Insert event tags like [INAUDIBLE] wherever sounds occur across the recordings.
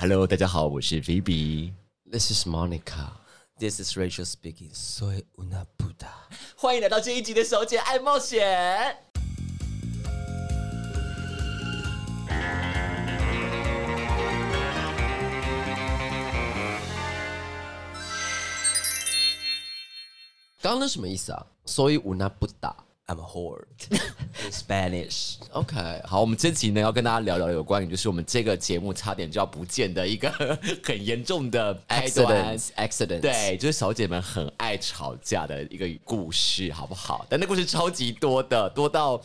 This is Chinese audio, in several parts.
Hello，大家好，我是 Vivi， This is Monica. This is Rachel speaking. Soy una puta. 欢迎来到这一集的小姐爱冒险。刚刚那什么意思啊？所以 una puta. I'm a whore [LAUGHS] in Spanish。OK，好，我们这集呢要跟大家聊聊有关于就是我们这个节目差点就要不见的一个 [LAUGHS] 很严重的开端 accidents accidents。对，就是小姐们很爱吵架的一个故事，好不好？但那故事超级多的，多到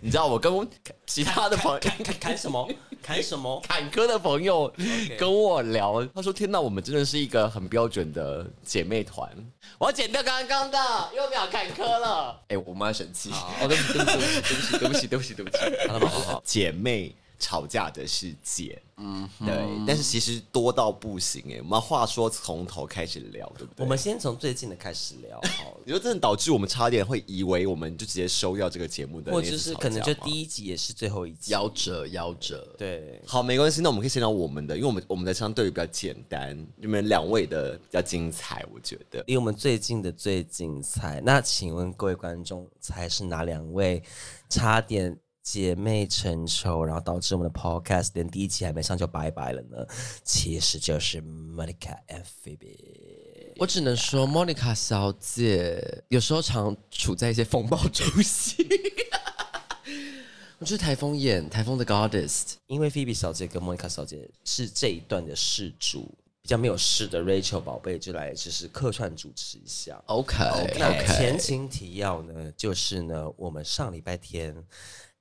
你知道，我跟我其他的朋友看看看什么？砍什么？[LAUGHS] 坎坷的朋友跟我聊，他说：“天哪，我们真的是一个很标准的姐妹团。”我要剪掉刚刚的，又秒坎坷了。哎、我妈生气。哦，对不起，对不起，对不起，对不起，对不起，对不起。好了好好，姐妹吵架的世界，嗯，对。但是其实多到不行哎，我们话说从头开始聊，对不对？我们先从最近的开始聊好了，[LAUGHS] 你说真的导致我们差点会以为我们就直接收掉这个节目的，或者是可能就。第一集也是最后一集。夭折，夭折。对，好，没关系，那我们可以先聊我们的，因为我们我们的相对于比较简单，你们两位的比较精彩，我觉得。离我们最近的最精彩。那请问各位观众，猜是哪两位差点姐妹成仇，然后导致我们的 podcast 连第一期还没上就拜拜了呢？其实就是 Monica and Phoebe。我只能说，Monica 小姐有时候常处在一些风暴中心。我就是台风眼，台风的 Goddess。因为 Phoebe 小姐跟 Monica 小姐是这一段的事主，比较没有事的 Rachel 宝贝就来就是客串主持一下。OK 那。前情提要呢，就是呢，我们上礼拜天，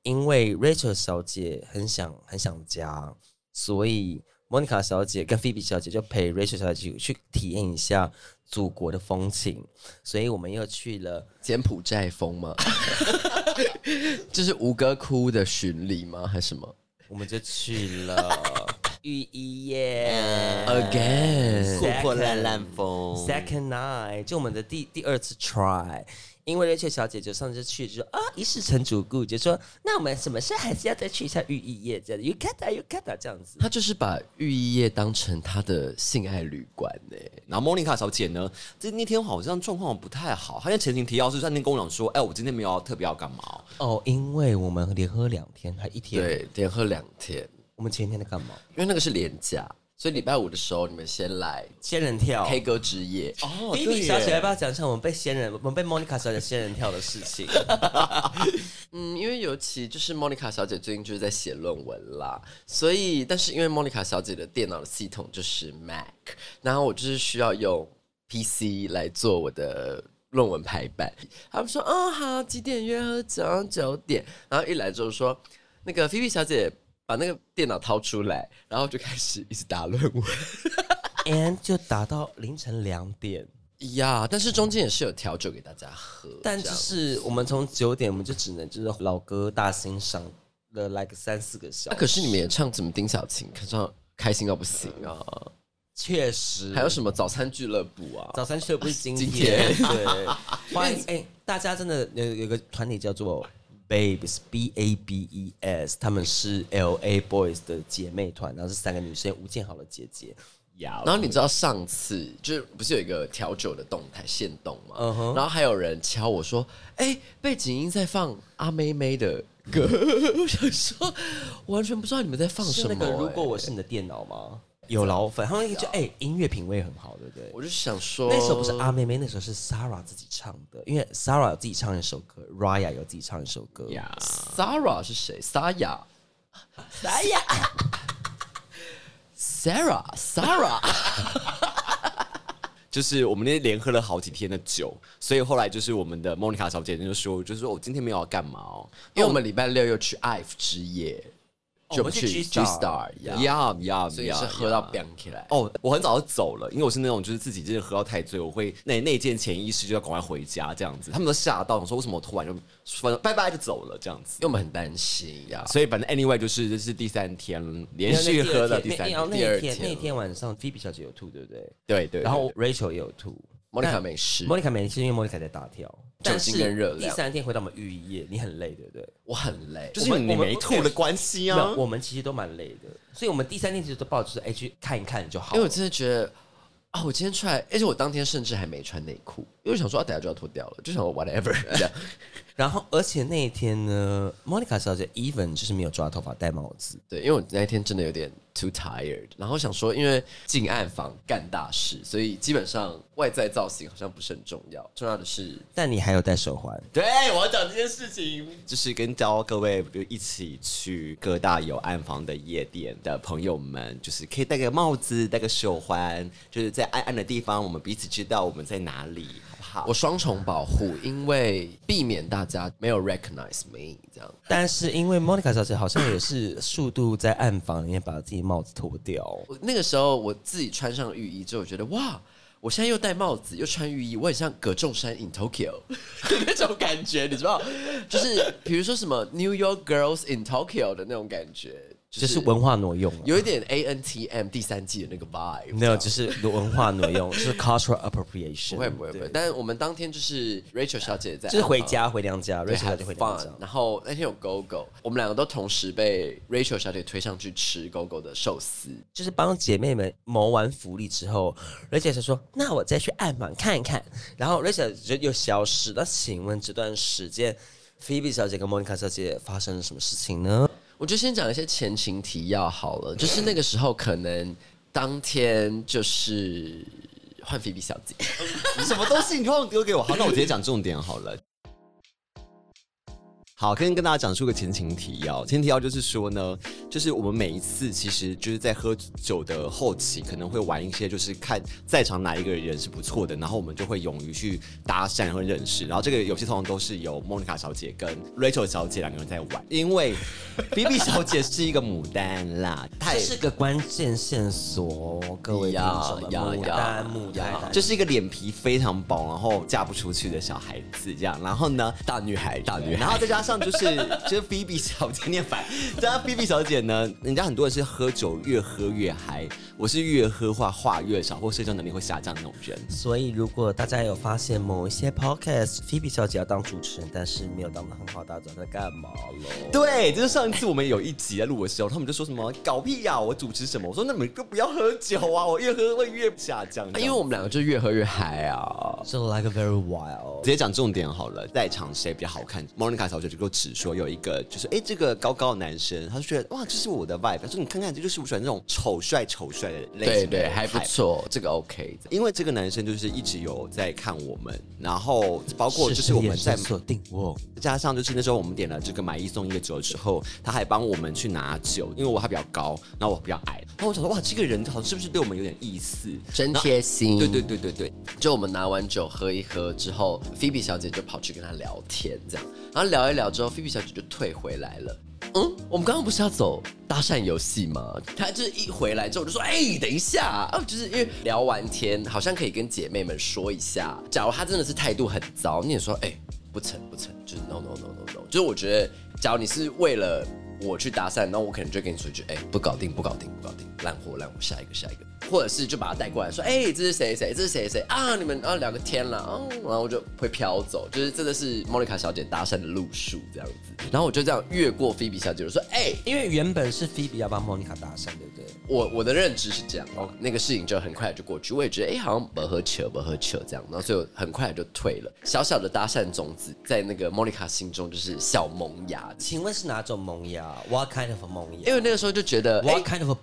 因为 Rachel 小姐很想很想家，所以 Monica 小姐跟 Phoebe 小姐就陪 Rachel 小姐去体验一下祖国的风情，所以我们又去了柬埔寨风吗？[LAUGHS] [LAUGHS] 就是吴哥窟的巡礼吗？还是什么我们就去了浴衣夜？Again，破破烂烂风。Second night，就我们的第第二次 try，因为 Rachel 小姐就上次去就说啊一世成主顾，就说那我们什么事还是要再去一下浴衣夜这样。子，You got that, you got that 这样子。她就是把浴衣夜当成她的性爱旅馆呢、然后莫妮卡小姐呢，这那天好像状况不太好，她在前情提要是在那天跟我讲说，哎，我今天没有要特别要干嘛。哦，哦，因为我们连喝两天，还一天。，对，连喝两天，我们前天在干嘛？因为那个是连假，所以礼拜五的时候你们先来仙人跳。K 歌之夜。哦 B B 小姐要不要讲一下我们被仙人，我们被 Monica 小姐仙人跳的事情？[LAUGHS] 嗯，因为尤其就是 Monica 小姐最近就是在写论文啦，所以但是因为 Monica 小姐的电脑的系统就是 Mac，然后我就是需要用 PC 来做我的论文排版。他们说，哦，好，几点约喝酒？九点。然后一来就是说，那个菲菲小姐把那个电脑掏出来，然后就开始一直打论文。and 就打到凌晨两点。呀但是中间也是有调酒给大家喝，但就是我们从九点，我们就只能就是老歌大欣赏了来个三四个小那、时。可是你们也唱怎么丁小琴，看上开心到不行啊！确实还有什么早餐俱乐部啊？早餐俱乐部是今今天，天对，[LAUGHS] 欢迎哎、大家真的有有一个团体叫做 Babes B A B E S，他们是 L A Boys 的姐妹团，然后是三个女生，吴建豪的姐姐。然后你知道上次就是不是有一个调酒的动态限动吗然后还有人敲我说：“哎、背景音在放阿妹妹的歌。”我想说，我完全不知道你们在放什么、是那个如果哎我是你的电脑吗？有老粉，他们就哎、音乐品味很好，对不对？我就想说，那时候不是阿妹妹，那时候是 Sarah 自己唱的，因为 Sarah 有自己唱一首歌，Raya 有自己唱一首歌。呀，Sarah 是谁？Saya。Sarah，Sarah Sarah，[LAUGHS] 就是我们那天连喝了好几天的酒，所以后来就是我们的莫妮卡小姐就说，就是说我今天没有要干嘛哦，因为我们礼拜六又去 IVE 之夜，就我们去 G Star 呀，呀呀，所以是喝到呀 bang 起来。哦，我很早就走了，因为我是那种就是自己真的喝到太醉，我会那那件潜意识就要赶快回家这样子。他们都吓到，我说为什么我突然就说拜拜就走了这样子因。为我们很担心呀，所以反正 anyway 就是这是第三天连续喝了第三天，第二天天那天晚上，Phoebe 小姐有吐，对不对？对对，然后 Rachel 也有吐，莫妮卡没事，莫妮卡没事，因为莫妮卡在大跳，酒精跟热量第三天回到我们浴衣夜，你很累，对不对？我很累，就是你没吐的关系啊，。我们其实都蛮累的，所以我们第三天其实都抱着哎去看一看就好。因为我真的觉得啊，我今天出来，而且我当天甚至还没穿内裤，因为想说啊，等下就要脱掉了，就想说 whatever [LAUGHS] 这样。然后而且那一天呢，，Monica 小姐 even 就是没有抓头发、戴帽子，对，因为我那一天真的有点 too tired，然后想说，因为进暗房干大事，所以基本上外在造型好像不是很重要，重要的是但你还有戴手环。对，我要讲这件事情，就是跟教各位就一起去各大有暗房的夜店的朋友们，就是可以戴个帽子、戴个手环，就是在暗暗的地方，我们彼此知道我们在哪里，好？我双重保护，因为避免大家没有 recognize me 这样。但是因为莫妮卡小姐好像也是速度在暗房里面把自己帽子脱掉，那个时候我自己穿上浴衣之后，我觉得哇。我现在又戴帽子，又穿浴衣，我很像葛仲山 in Tokyo 的 [LAUGHS] 那种感觉，你知道？就是比如说什么 New York Girls in Tokyo 的那种感觉，就就是文化挪用了。有一点 A N T M 第三季的那个 vibe。没有，就是文化挪用，[LAUGHS] 就是 cultural appropriation。不会不会不会，但是我们当天就是 Rachel 小姐在，就是回家回娘家，Rachel 小姐回娘家。然后那天有 Go Go，我们两个都同时被 Rachel 小姐推上去吃 Go Go 的寿司。就是帮姐妹们谋完福利之后，Rachel 就说：“那我再去暗访看一看。”然后 Rachel 就又消失。那请问这段时间，Phoebe 小姐跟 Monica 小姐发生了什么事情呢？我就先讲一些前情提要好了，就是那个时候可能当天就是换菲比小姐，[LAUGHS] 什么东西你忘了丢给我？好，那我直接讲重点好了。好，跟跟大家讲述个前情提要。前情提要就是说呢，就是我们每一次其实就是在喝酒的后期，可能会玩一些，就是看在场哪一个人是不错的，然后我们就会勇于去搭讪和认识。然后这个游戏通常都是由莫妮卡小姐跟 Rachel 小姐两个人在玩，因为 [LAUGHS] B B 小姐是一个牡丹啦，她也是个关键线索，各位听众们。牡丹，牡丹，就是一个脸皮非常薄，然后嫁不出去的小孩子这样。然后呢，大女孩，大女孩然后再加上就是就是菲比小姐念反，加上菲比小姐呢，人家很多人是喝酒越喝越嗨，我是越喝话话越少，或社交能力会下降的那种人。所以，如果大家有发现某一些 podcast，Phoebe 小姐要当主持人，但是没有当的很好，大家知道在干嘛喽？对，就是上一次我们有一集在录的时候，他们就说什么搞屁呀、我主持什么？我说那你们就不要喝酒啊，我越喝会越下降。[LAUGHS] 因为我们两个就越喝越嗨啊。就 like a very wild。直接讲重点好了，在场谁比较好看？Monica 小姐就给我指说有一个，就是哎、诶这个高高的男生，他就觉得哇，这是我的 vibe。他说你看看，这就是我喜欢那种丑帅丑帅的类型的对对，还不错，这个 OK。因为这个男生就是一直有在看我们，然后包括就是我们在锁定我，加上就是那时候我们点了这个买一送一的酒之后，他还帮我们去拿酒，因为我还比较高，然后我比较矮，然后我想说哇，这个人好像是不是对我们有点意思？真贴心，对对对对对，就我们拿完酒喝一喝之后，菲比小姐就跑去跟他聊天，这样，然后聊一聊之后，菲比小姐就退回来了。嗯，我们刚刚不是要走搭讪游戏吗？她就是一回来之后就说，哎、等一下，啊，就是因为聊完天，好像可以跟姐妹们说一下，假如她真的是态度很糟，你也说，哎、不成不成，就是 no no no no no，就是我觉得，假如你是为了我去搭讪，那我可能就跟你说一句，哎、不搞定不搞定不搞定，烂货烂货，下一个下一个。或者是就把他带过来说，哎、这是谁谁，这是谁谁啊？你们啊聊个天了，哦，然后我就会飘走，就是真的是莫妮卡小姐搭讪的路数这样子。然后我就这样越过菲比小姐，我说，哎、因为原本是 Phoebe 要帮 Monica 搭讪，对不对？我我的认知是这样，哦，那个事情就很快就过去，我也觉得，哎、好像不喝酒，不喝酒这样，然后所以我很快就退了。小小的搭讪种子在那个莫妮卡心中就是小萌芽，请问是哪种萌芽？What kind of a 萌芽？因为那个时候就觉得，哎、What kind of a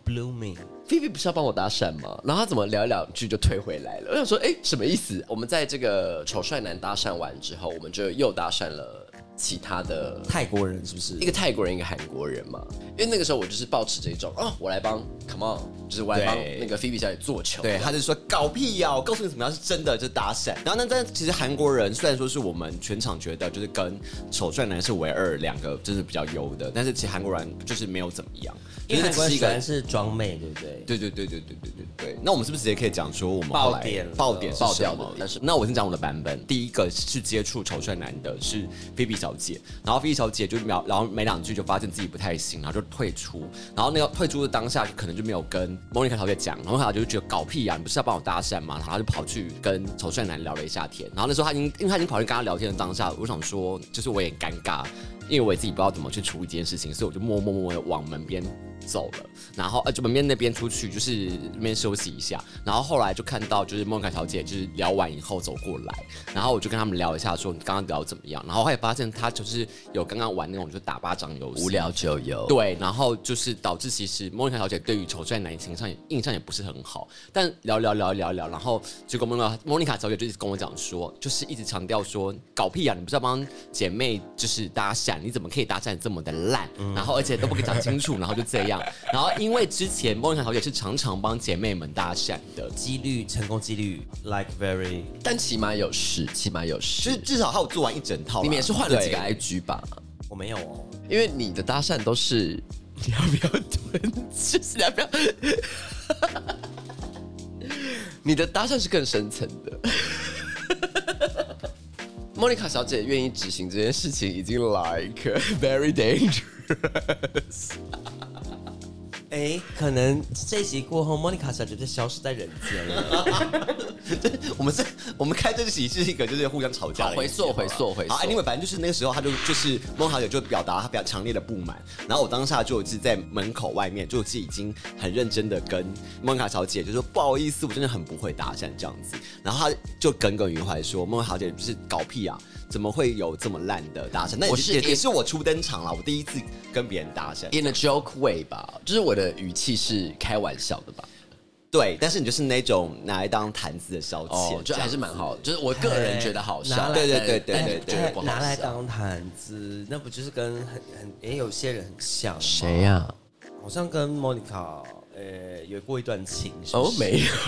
菲菲不是要帮我搭讪吗？然后他怎么聊一两句就退回来了？我想说，哎，什么意思？我们在这个丑帅男搭讪完之后，我们就又搭讪了其他的泰国人是不是？一个泰国人，一个韩国人嘛。因为那个时候我就是抱持这种，哦，我来帮，come on，就是我来帮那个菲菲小姐做球。对，他就说搞屁呀、我告诉你怎么样是真的，就是搭讪。然后呢，但其实韩国人虽然说是我们全场觉得就是跟丑帅男是唯二两个就是比较优的，但是其实韩国人就是没有怎么样，因为韩国人是一个喜欢是装妹，对不对？对对对对对对对对，那我们是不是直接可以讲说我们爆点了爆点爆掉的但是那我先讲我的版本，第一个是接触丑帅男的是菲比小姐，然后菲比小姐就秒，然后没两句就发现自己不太行，然后就退出，然后那个退出的当下可能就没有跟莫妮卡小姐讲，然后她就觉得搞屁啊，你不是要帮我搭讪吗？然后她就跑去跟丑帅男聊了一下天，然后那时候她已经，因为她已经跑去跟他聊天的当下，我想说就是我也很尴尬，因为我也自己不知道怎么去处理这件事情，所以我就默默默默的往门边走了，然后呃就门面那边出去，就是那边休息一下，然后后来就看到就是梦凯小姐就是聊完以后走过来，然后我就跟他们聊一下说你刚刚聊怎么样，然后后来发现她就是有刚刚玩那种就打巴掌游戏，无聊就有。对，然后就是导致其实莫妮卡小姐对于丑帅男形象也印象也不是很好，但聊聊聊聊聊，然后结果莫妮卡莫妮卡小姐就一直跟我讲说，就是一直强调说搞屁啊，你不是要帮姐妹就是搭讪，你怎么可以搭讪这么的烂？然后而且都不给讲清楚，然后就这样，[LAUGHS] 然后因为之前莫妮卡小姐是常常帮姐妹们搭讪的，几率成功几率 like very 但起码有十，起码有就事是。至少她有做完一整套，你们也是换了几个 IG 吧？我没有哦，因为你的搭讪都是 [LAUGHS] 你要不要蹲，就是你要不要。[LAUGHS] 你的搭讪是更深层的。莫妮卡小姐愿意执行这件事情，已经 like very dangerous。哎，可能这一集过后，莫妮卡小姐就消失在人间了。[LAUGHS] 我们这，我们开这集是一个就是互相吵架回溯回溯回溯好，anyway，反正就是那个时候，他就就是孟小姐就表达她比较强烈的不满，然后我当下就是在门口外面，就是已经很认真的跟孟卡小姐就说不好意思，我真的很不会搭讪这样子，然后她就耿耿于怀说孟小姐不是搞屁啊，怎么会有这么烂的搭讪？那也我是也也是我初登场啦，我第一次跟别人搭讪。In a joke way 吧，就是我的语气是开玩笑的吧？对，但是你就是那种拿来当谈资的消遣，哦，就还是蛮好的，就是我个人觉得好笑。对对但对对对但觉得不好拿来笑当谈资，那不就是跟很很也有些人很像吗？谁呀？好像跟 Monica 呃有过一段情，哦，是没有。[LAUGHS]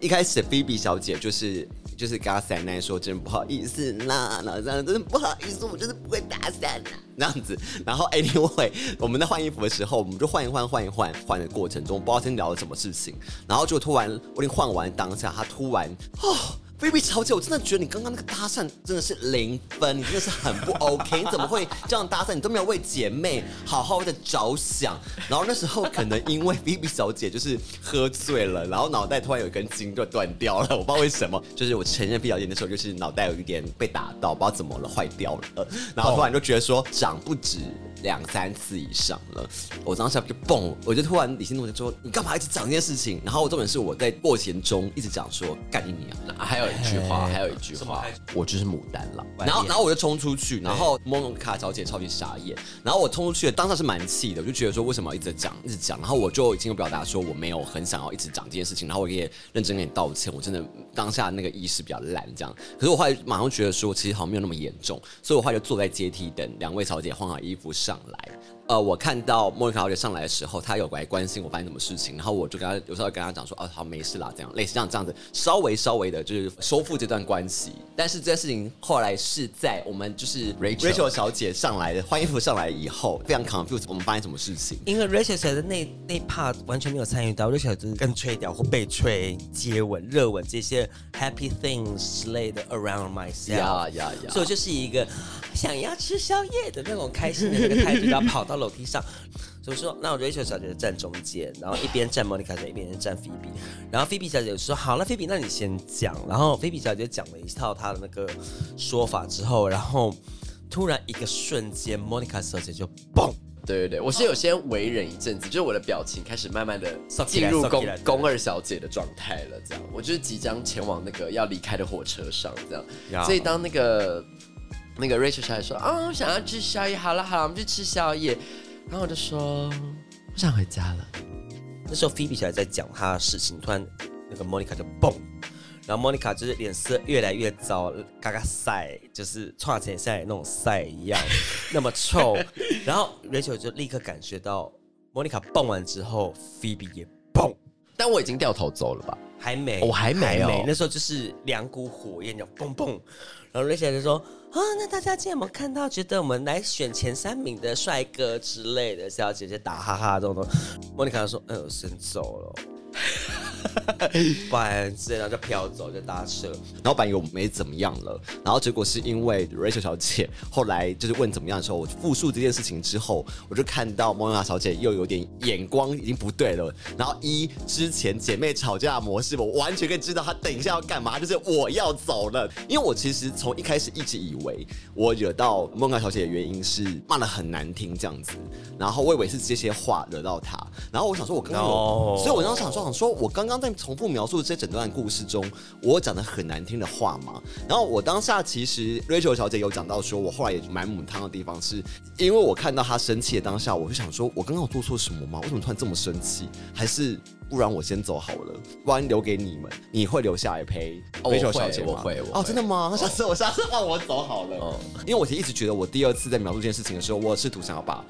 一开始菲比小姐就是就是跟他塞奈说，真的不好意思啦，然后这样真的不好意思，我就是不会搭讪啦，这样子。然后 anyway，我们在换衣服的时候，我们就换一换换一换换的过程中，不知道先聊了什么事情，然后就突然我已经换完当下，他突然哦。菲比小姐，我真的觉得你刚刚那个搭讪真的是零分，你真的是很不 [LAUGHS] OK，你怎么会这样搭讪？你都没有为姐妹好好的着想。然后那时候可能因为菲比小姐就是喝醉了，然后脑袋突然有一根筋就断掉了，我不知道为什么。就是我承认菲比小姐那时候就是脑袋有一点被打到，不知道怎么了，坏掉了。然后突然就觉得说长不止两三次以上了，我当下就蹦，我就突然理性怒就说你干嘛一直讲这件事情？然后重点是我在过程中一直讲说干你娘。还有一句话，还有一句话，我就是牡丹了。晚然后，然后我就冲出去，然后蒙卡小姐超级傻眼，然后我冲出去的当下是蛮气的，我就觉得说为什么要一直讲一直讲，然后我就已经有表达说我没有很想要一直讲这件事情，然后我也认真跟你道歉，我真的当下那个意识比较烂这样，可是我后来马上觉得说其实好像没有那么严重，所以我后来就坐在阶梯等两位小姐换好衣服上上来。呃，我看到莫妮卡小姐上来的时候，她有来关心我发生什么事情，然后我就跟她有时候跟她讲说，哦，好，没事啦，这样类似这样这样子，稍微稍微的就是修复这段关系。但是这件事情后来是在我们就是 Rachel Rachel 小姐上来的换衣服上来以后，非常 confused，我们发生什么事情？因为 Rachel 小姐的那那 part 完全没有参与到，Rachel 就是跟吹掉或被吹、接吻、热吻这些 happy things 之类的 around myself。呀呀呀！所以我就是一个想要吃宵夜的那种开心的那个态度，然后跑到楼梯上。所以说，那我 Rachel 小姐站中间，然后一边站 Monica 小姐，一边站 Phoebe。然后 Phoebe 小姐就说：“好，了 Phoebe，那你先讲。”然后 Phoebe 小姐讲了一套她的那个说法之后，然后突然一个瞬间，Monica 小姐就嘣。对对对，我是有先为忍一阵子，就是我的表情开始慢慢的进入宫宫二小姐的状态了，这样，我就是即将前往那个要离开的火车上，这样。呀所以当那个那个 Rachel 小姐说啊，我想要吃宵夜，好了好了，我们去吃宵夜，然后我就说我想回家了。那时候 Phoebe 小姐在讲她的事情，突然那个 Monica 就蹦，然后 Monica 就是脸色越来越糟，嘎嘎晒，就是串起晒那种晒一样，那么臭。然后 Rachel 就立刻感觉到 Monica 蹦完之后，Phoebe 也蹦。但我已经掉头走了吧？还没，我还没哦那时候就是两股火焰，就蹦蹦。然后 Rachel 就说：“啊，那大家今天有没有看到？觉得我们来选前三名的帅哥之类的，小姐姐打哈哈这种东西。”莫妮卡说：“哎我，先走了。” [LAUGHS] 不然之类，然后就飘走，就搭车。然后本以为我没怎么样了，然后结果是因为 Rachel 小姐后来就是问怎么样的时候，我复述这件事情之后，我就看到莫娜小姐又有点眼光已经不对了。然后一之前姐妹吵架的模式，我完全可以知道她等一下要干嘛，就是我要走了。因为我其实从一开始一直以为我惹到莫娜小姐的原因是骂的很难听这样子，然后我以为是这些话惹到她。然后我想说，我刚刚所以我当时想说，想说我刚刚在重复描述这整段故事中，我讲的很难听的话嘛。然后我当下其实 Rachel 小姐有讲到说，我后来也蛮母汤的地方是，因为我看到她生气的当下，我就想说，我刚刚有做错什么吗？为什么突然这么生气？还是不然我先走好了，不然留给你们，你会留下来陪 Rachel 小姐吗？我会我哦，会真的吗？那下次我下次换我走好了。哦因为我其实一直觉得，我第二次在描述这件事情的时候，我试图想要把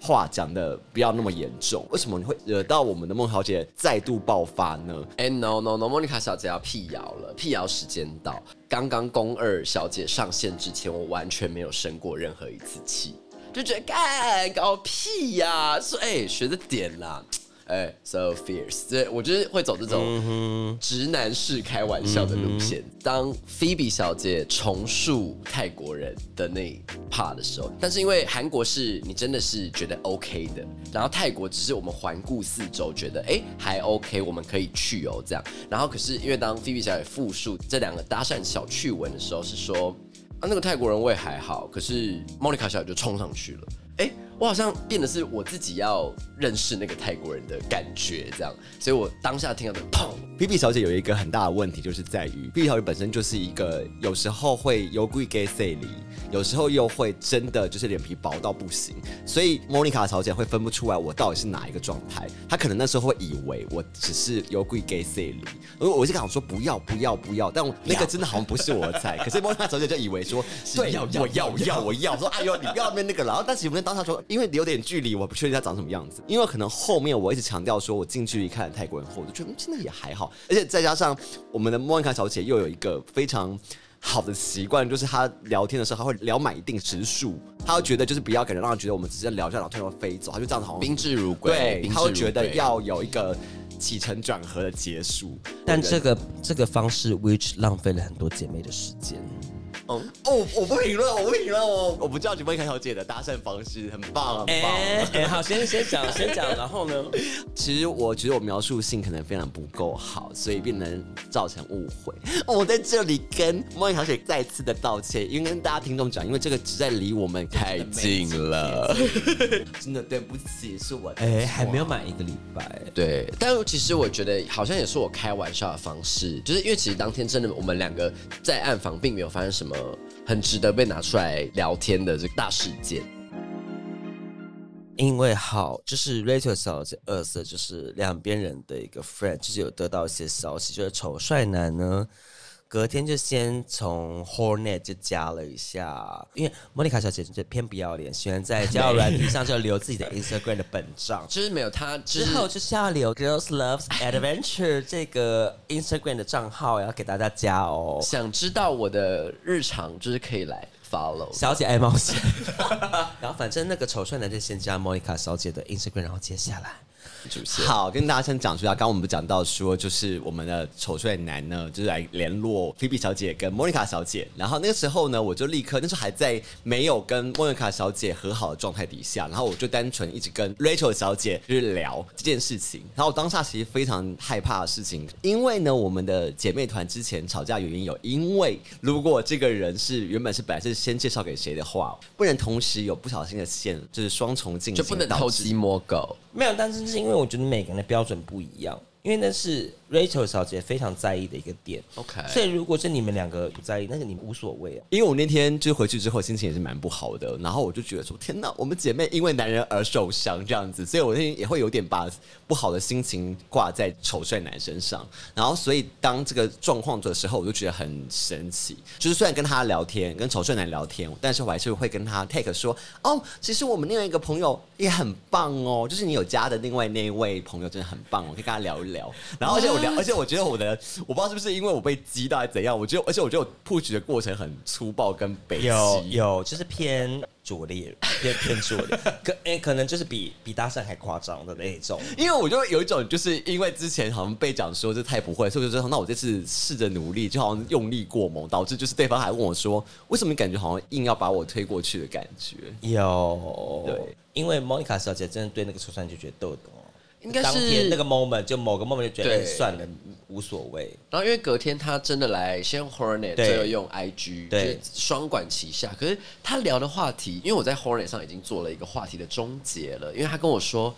话讲的不要那么严重。为什么你会惹到我们的孟小姐再度爆发呢？哎、n o no no，莫妮卡小姐要辟谣了，辟谣时间到。刚刚宫二小姐上线之前，我完全没有生过任何一次气，就觉得干搞屁呀、说哎、学着点啦。哎、s o fierce，对我就是会走这种直男式开玩笑的路线。当菲比小姐重述泰国人的那一 part 的时候，但是因为韩国是你真的是觉得 OK 的，然后泰国只是我们环顾四周，觉得哎、还 OK，我们可以去哦这样。然后可是因为当菲比小姐复述这两个搭讪小趣闻的时候，是说啊那个泰国人我也还好，可是莫妮卡小姐就冲上去了。哎、我好像变得是我自己要认识那个泰国人的感觉，这样，所以我当下听到的砰，B B 小姐有一个很大的问题，就是在于 B B 小姐本身就是一个有时候会有贵 gay say 里，有时候又会真的就是脸皮薄到不行，所以莫妮卡小姐会分不出来我到底是哪一个状态。她可能那时候会以为我只是有贵 gay say 里，因为我就想说不要不要不要，但我那个真的好像不是我的菜。可是莫妮卡小姐就以为说对，要要我要我要我要，说哎呦你不要那那个了。然后但是我们当时说，[LAUGHS] 因为有点距离，我不确定他长什么样子。因为可能后面我一直强调说我近距离看泰国人后，我就觉得嗯真的也还好，而且再加上我们的莫妮卡小姐又有一个非常。好的习惯就是她聊天的时候，她会聊满一定时数，她会觉得就是不要给人让人觉得我们只是聊一下，然后突然飞走，她就这样子好像宾至如归，对，她会觉得要有一个起承转合的结束。但这个这个方式，which 浪费了很多姐妹的时间。哦，哦，我不评论，我不评论，我我不叫你莫妮卡小姐的搭讪方式，很棒，很棒。哎、好，先先讲，先讲，然后呢？[LAUGHS] 其实我觉得我描述性可能非常不够好，所以变成造成误会。[LAUGHS] 我在这里跟莫妮卡小姐再次的道歉，因为跟大家听众讲，因为这个实在离我们太近了。[LAUGHS] 真的对不起，是我的哎、还没有满一个礼拜，对，但其实我觉得好像也是我开玩笑的方式，就是因为其实当天真的我们两个在暗访，并没有发生什么很值得被拿出来聊天的这个大事件。因为好，就是 Rachel 小姐二色，就是两边人的一个 friend，就是有得到一些消息，就是丑帅男呢，隔天就先从 Hornet 就加了一下，因为莫妮卡小姐就偏不要脸，喜欢在交友软体上就留自己的 Instagram 的本账。就是没有她，就之后就是要留 Girls Loves Adventure 这个 Instagram 的账号，要给大家加哦。想知道我的日常，就是可以来 follow。小姐爱冒险，[LAUGHS] 然后反正那个丑帅男就先加莫妮卡小姐的 Instagram，然后接下来主线，好，跟大家先讲一下。刚刚我们不讲到说，就是我们的丑帅男呢，就是来联络菲比小姐跟莫妮卡小姐。然后那个时候呢，我就立刻那时候还在没有跟莫妮卡小姐和好的状态底下，然后我就单纯一直跟 Rachel 小姐就是聊这件事情。然后我当下其实非常害怕的事情，因为呢，我们的姐妹团之前吵架原因有，因为如果这个人是原本是本来是先介绍给谁的话，不能同时有不小心的线，就是双重进行，就不能偷鸡摸狗。没有，但是是因为我觉得每个人的标准不一样，因为那是 Rachel 小姐非常在意的一个点。OK，所以如果是你们两个不在意，那个你们无所谓啊。因为我那天就回去之后心情也是蛮不好的，然后我就觉得说天哪，我们姐妹因为男人而受伤这样子，所以我那天也会有点把不好的心情挂在丑帅男身上，然后所以当这个状况的时候，我就觉得很神奇。就是虽然跟他聊天，跟丑帅男聊天，但是我还是会跟他 take 说，哦，其实我们另外一个朋友也很棒哦，就是你有加的另外那一位朋友真的很棒我，可以跟他聊一聊。聊。然后而且我聊，而且我觉得我的我不知道是不是因为我被激到还是怎样，我觉得而且我觉得我 push 的过程很粗暴跟北有极。有就是偏拙劣，偏偏拙劣，可诶、可能就是比比搭讪还夸张的那种。因为我就有一种，就是因为之前好像被讲说这太不会，所以我就说那我这次试着努力，就好像用力过猛，导致就是对方还问我说，为什么感觉好像硬要把我推过去的感觉？有对，因为 Monica 小姐真的对那个抽酸就觉得逗懂哦，应该是当天那个 moment 就某个 moment 就觉得算了，无所谓。然后因为隔天他真的来，先用 Hornet，对最后用 IG，对就双管齐下。可是他聊的话题，因为我在 Hornet 上已经做了一个话题的终结了，因为他跟我说。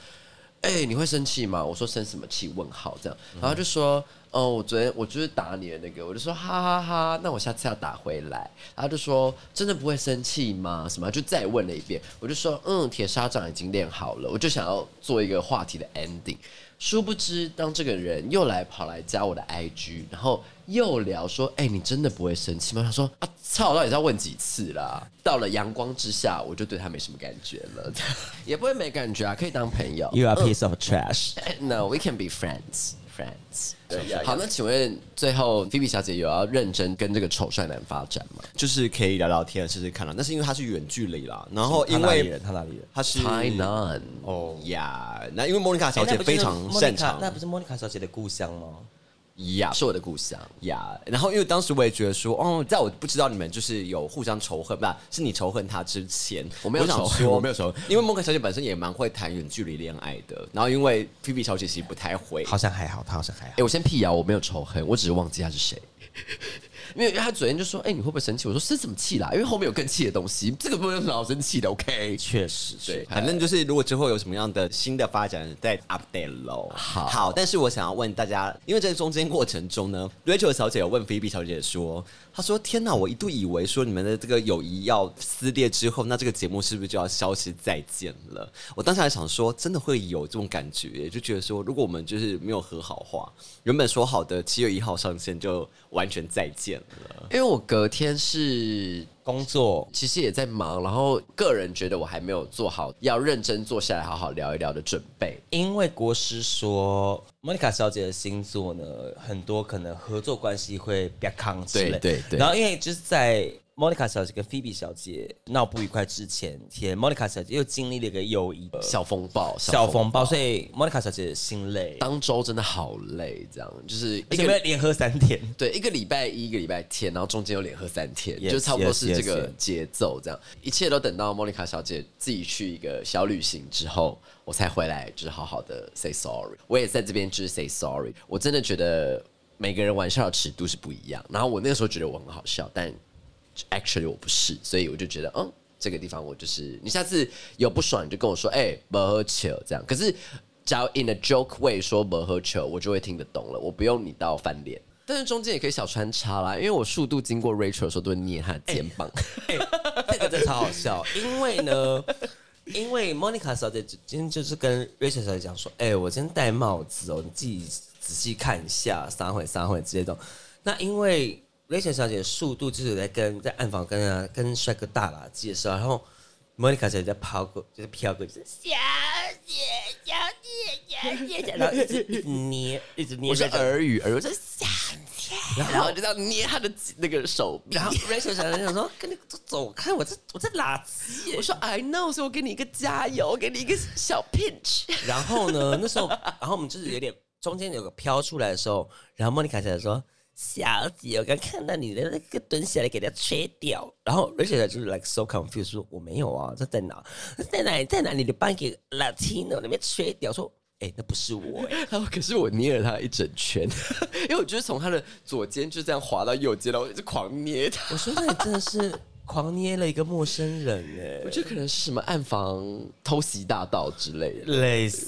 哎、你会生气吗？我说生什么气？问号这样，然后就说，哦，我昨天我就是打你的那个，我就说哈哈哈那我下次要打回来。然后就说，真的不会生气吗？什么？就再问了一遍，我就说，嗯，铁砂掌已经练好了，我就想要做一个话题的 ending。殊不知，当这个人又来跑来加我的 IG，然后又聊说：“哎、你真的不会生气吗？”他说：“啊，操，到底是要问几次啦？”到了阳光之下，我就对他没什么感觉了，[LAUGHS] 也不会没感觉啊，可以当朋友。You are piece of trash。[LAUGHS] No, we can be friends. Friends. 好，那请问最后菲比小姐有要认真跟这个丑帅男发展吗就是可以聊聊天，试试看啦。但是因为他是远距离啦，然后因为他哪里人？他哪里人？他是 Tainan 哦呀，那因为莫妮卡小姐非常擅长那不是莫妮卡小姐的故乡吗？呀是我的故乡。呀，然后因为当时我也觉得说，哦，在我不知道你们就是有互相仇恨，不是是你仇恨他之前，我没有仇恨说我没有仇恨因为莫克小姐本身也蛮会谈远距离恋爱的，然后因为菲菲小姐其实不太会，好像还好，她好像还好哎、。我先辟谣，我没有仇恨，我只是忘记她是谁。因为他昨天就说：“哎、你会不会生气？”我说：“生什么气啦？因为后面有更气的东西，这个不有什么好生气的。”OK，确实对。反正就是，如果之后有什么样的新的发展，再 update 喽。好但是我想要问大家，因为在中间过程中呢，Rachel 小姐有问菲比小姐说，他说：“天哪，我一度以为说你们的这个友谊要撕裂之后，那这个节目是不是就要消失再见了？”我当时还想说，真的会有这种感觉，就觉得说，如果我们就是没有和好话，原本说好的七月一号上线就完全再见了。因为我隔天是工作其实也在忙，然后个人觉得我还没有做好要认真坐下来好好聊一聊的准备。因为国师说，莫妮卡小姐的星座呢，很多可能合作关系会比较抗之类。对对对然后因为就是在莫妮卡小姐跟菲比小姐闹不愉快之前，天莫妮卡小姐又经历了一个友谊的小风暴，小风暴，所以莫妮卡小姐心累，当周真的好累，这样就是一个们连喝三天。[LAUGHS] 对，一个礼拜一，一个礼拜天，然后中间又连喝三天 Yes, 就差不多是这个.节奏。这样一切都等到莫妮卡小姐自己去一个小旅行之后，我才回来，就是好好的 say sorry。我也在这边就是 say sorry。我真的觉得每个人玩笑的尺度是不一样。然后我那个时候觉得我很好笑，但 actually 我不是，所以我就觉得，嗯，这个地方我就是，你下次有不爽你就跟我说，哎、不喝酒这样。可是假如 in a joke way 说不喝酒，我就会听得懂了，我不用你到翻脸。但是中间也可以小穿插啦，因为我速度经过 Rachel 的时候都会捏她的肩膀。这个真的超好笑，因为呢，因为 Monica 小姐今天就是跟 Rachel 小姐讲说，哎、我今天戴帽子哦，你自己仔细看一下，撒会撒会之类的。那因为 Rachel 小姐的速度就是有在跟在暗房跟啊跟帅哥大佬介绍，然后 Monica 小姐在抛过，就是飘过，去小姐小姐小姐，然后一直一直捏，一直捏我是耳语，耳语我说小姐，然后就这样捏她的那个手臂。然后 Rachel 小姐想说，跟你走开，我在我在垃圾耶我说 I know，所以我给你一个加油，我给你一个小 pinch。然后呢，那时候，然后我们就是有点中间有个飘出来的时候，然后莫妮卡小姐说：“小姐，我刚看到你的那个蹲下来给它吹掉。”然后 Rachel 就是 like so confused 说：“我没有啊，这在哪？在哪里？在哪里？你帮给 Latino 那边吹掉。”说：“哎、那不是我哎、然后可是我捏了他一整圈，因为我就是从他的左肩就这样滑到右肩，然后我一直狂捏他。我说：“那你真的是狂捏了一个陌生人哎、我觉得可能是什么暗房偷袭大盗之类的。类似，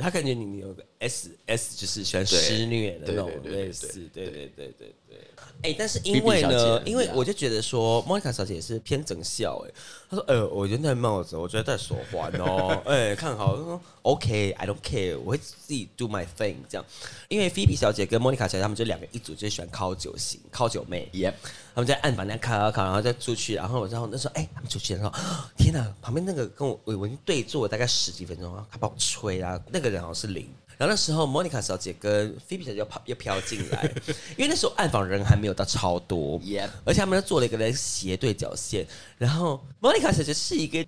他感觉你有个 S S 就是喜欢施虐的那种类似，对对对对对。哎、但是因为呢，因为我就觉得说，莫妮卡小姐也是偏整笑哎、她说，呃，我觉得戴帽子，我觉得戴手环哦，[LAUGHS] 哎、看好，她说 OK，I don't care，我会自己 do my thing 这样。因为菲比小姐跟莫妮卡小姐他们就两个一组，就喜欢靠酒型，靠酒妹。Yep，他们在暗房那样烤烤烤，然后再出去，然后然后那时候哎、他们出去的时候，天哪，旁边那个跟我我我已经对坐了大概十几分钟，他把我吹啊，那个人好像是零，然后那时候 Monica 小姐跟 Phoebe 小姐又跑又飘进来，因为那时候暗访人还没有到超多而且他们又做了一个斜对角线，然后 Monica 小姐是一个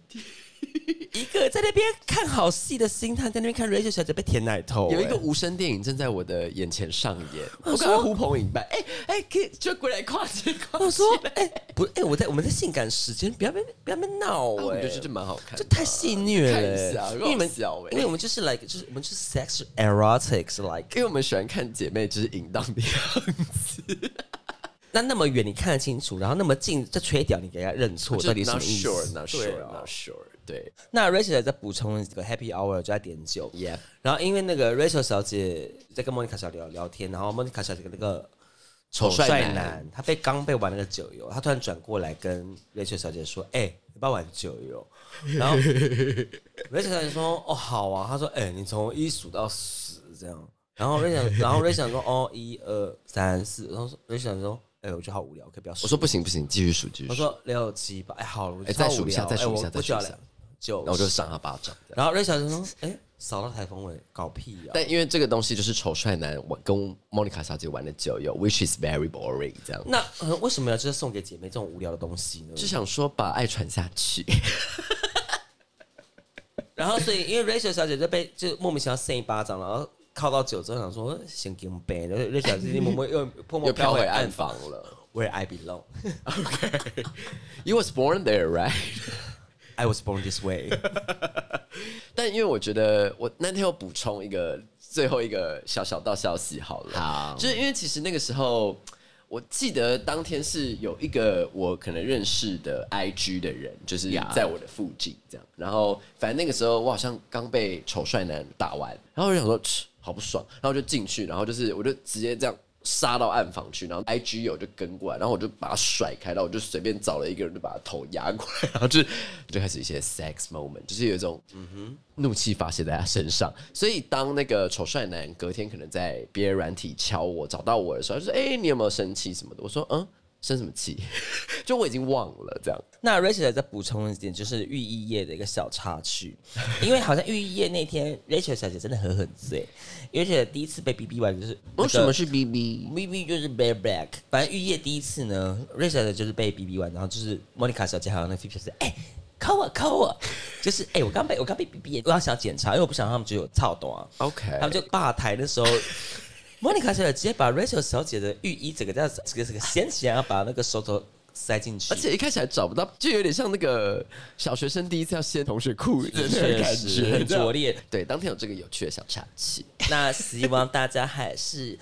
[LAUGHS] 一个在那边看好戏的心态，在那边看 Rachel 小姐被舔奶头、有一个哎。无声电影正在我的眼前上演，我刚刚呼朋引伴，哎哎，可以就过来跨界跨我说界，哎、不哎、我在我们在性感时间，不要被不要被闹哎、啊我觉得这蛮好看的，这太戏虐了、看一下因为我们就是 like 就是我们就是 sex erotics like 因为我们喜欢看姐妹就是淫荡的样子，[LAUGHS] 那那么远你看得清楚，然后那么近这吹屌你给他认错，到底什么意思？Not sure，not sure，啊。not sure，对那 Rachel 在补充这个 Happy Hour 就在点酒，，Yeah，然后因为那个 Rachel 小姐在跟莫妮卡小姐聊聊天，然后莫妮卡小姐跟那个丑帅帅男男，他被刚被玩那个酒游，他突然转过来跟 Rachel 小姐说：“哎、你不要玩酒游。”然后 [LAUGHS] Rachel 小姐说：“哦，好啊。”他说：“哎、你从一数到十这样。”然后 Rachel，然后 Rachel 说：“哦，一二三四。”然后 Rachel 说：“哎、我觉得好无聊，可以不要数。”我说不行不行，继续数继续数，我说六七八，哎，好了，再数一下再数一下再数一下我就然后我就赏他巴掌。然后瑞小就说：“哎、扫到台风尾，搞屁呀、但因为这个东西就是丑帅男玩跟莫妮卡小姐玩的酒友，which is very boring，这样那、呃、为什么要就是送给姐妹这种无聊的东西呢？就想说把爱传下去。[LAUGHS] 然后所以因为 Rachel 小姐就被就莫名其妙扇一巴掌，然后靠到酒之后想说先给我们背，然后 Rachel 小姐默默又默默又飘回回暗房房了。，Where I belong, You was born there, right？I was born this way。[LAUGHS] 但因为我觉得我那天又补充一个最后一个小小道消息好了，好就是因为其实那个时候。我记得当天是有一个我可能认识的 IG 的人，就是在我的附近这样。然后反正那个时候我好像刚被丑帅男打完，然后我就想说，好不爽，然后我就进去，然后就是我就直接这样杀到暗房去，然后 IG 友就跟过来，然后我就把他甩开，然后我就随便找了一个人就把他头压过来，然后就 [LAUGHS] 就开始一些 sex moment，就是有一种嗯哼怒气发泄在他身上。所以当那个丑帅男隔天可能在别的软体敲我找到我的时候，他就说：“哎、你有没有生气什么的？”我说：“嗯，生什么气？[LAUGHS] 就我已经忘了这样。”那 Rachel 再补充一点，就是浴衣夜的一个小插曲，因为好像浴衣夜那天 Rachel 小姐真的很很醉，而且第一次被 BB 完就是、那个为什么是 BB？BB 就是 bareback，反正玉叶第一次呢，Rachel 的就是被 BB 完，然后就是 Monica 小姐还有那个 Phoebe 是哎。抠我抠我，就是哎、我刚被我刚被 BB，我要想检查，因为我不想让他们只有操懂啊。OK 他们就吧台的时候，莫妮卡小姐直接把 Rachel 小姐的浴衣整个这样子，这个这个掀起来，然后把那个手头塞进去，而且一开始还找不到，就有点像那个小学生第一次要掀同学裤子的那个感觉，很拙劣。对，当天有这个有趣的小插曲，那希望大家还是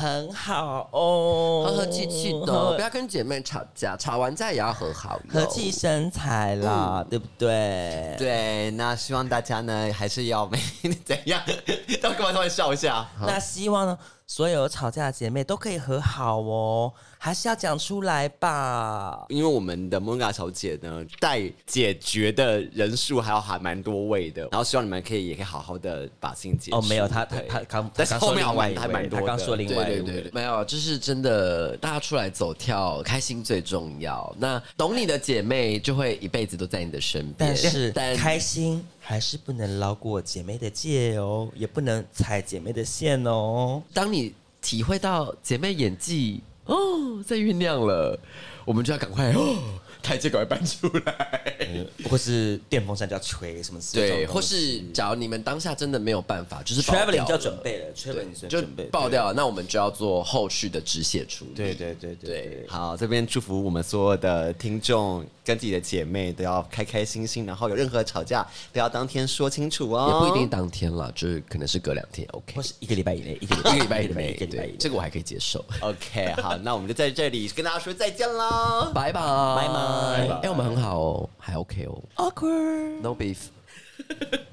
很好哦，和和气气的，[LAUGHS] 不要跟姐妹吵架，吵完架也要和好。和气生财啦，对不对？对，那希望大家呢还是要每 [LAUGHS] 怎样？[LAUGHS] 都干嘛突然笑一下？那希望呢，所有吵架的姐妹都可以和好哦，还是要讲出来吧。因为我们的莫妮卡小姐呢，待解决的人数还有还蛮多位的，然后希望你们可以也可以好好的把事情解决。哦，没有，他他对他刚但是后面还蛮多的他刚说另外一位对对对，没有，就是真的，大家出来走跳，开心最重要。那懂你的姐妹就会一辈子都在你的身边，但是 [LAUGHS] 但开心还是不能捞过姐妹的界哦，也不能踩姐妹的线哦。当你体会到姐妹演技哦在酝酿了，我们就要赶快哦，台阶赶快搬出来。或是电风扇就要吹什么之类的对，或是西假如你们当下真的没有办法，就是 traveling 就要了准备了，traveling 就就准备爆掉了，那我们就要做后续的止血处理。对对对对对对。好，这边祝福我们所有的听众跟自己的姐妹都要开开心心然后有任何吵架都要当天说清楚哦。也不一定当天了就是可能是隔两天 ok 或是一个礼拜以内一个拜一个礼拜 [LAUGHS] 一个礼拜这个我还可以接受。Ok [LAUGHS] 好那我们就在这里跟大家说再见喽拜拜。拜拜。哎我们很好哦还 ok 哦。Awkward no beef [LAUGHS]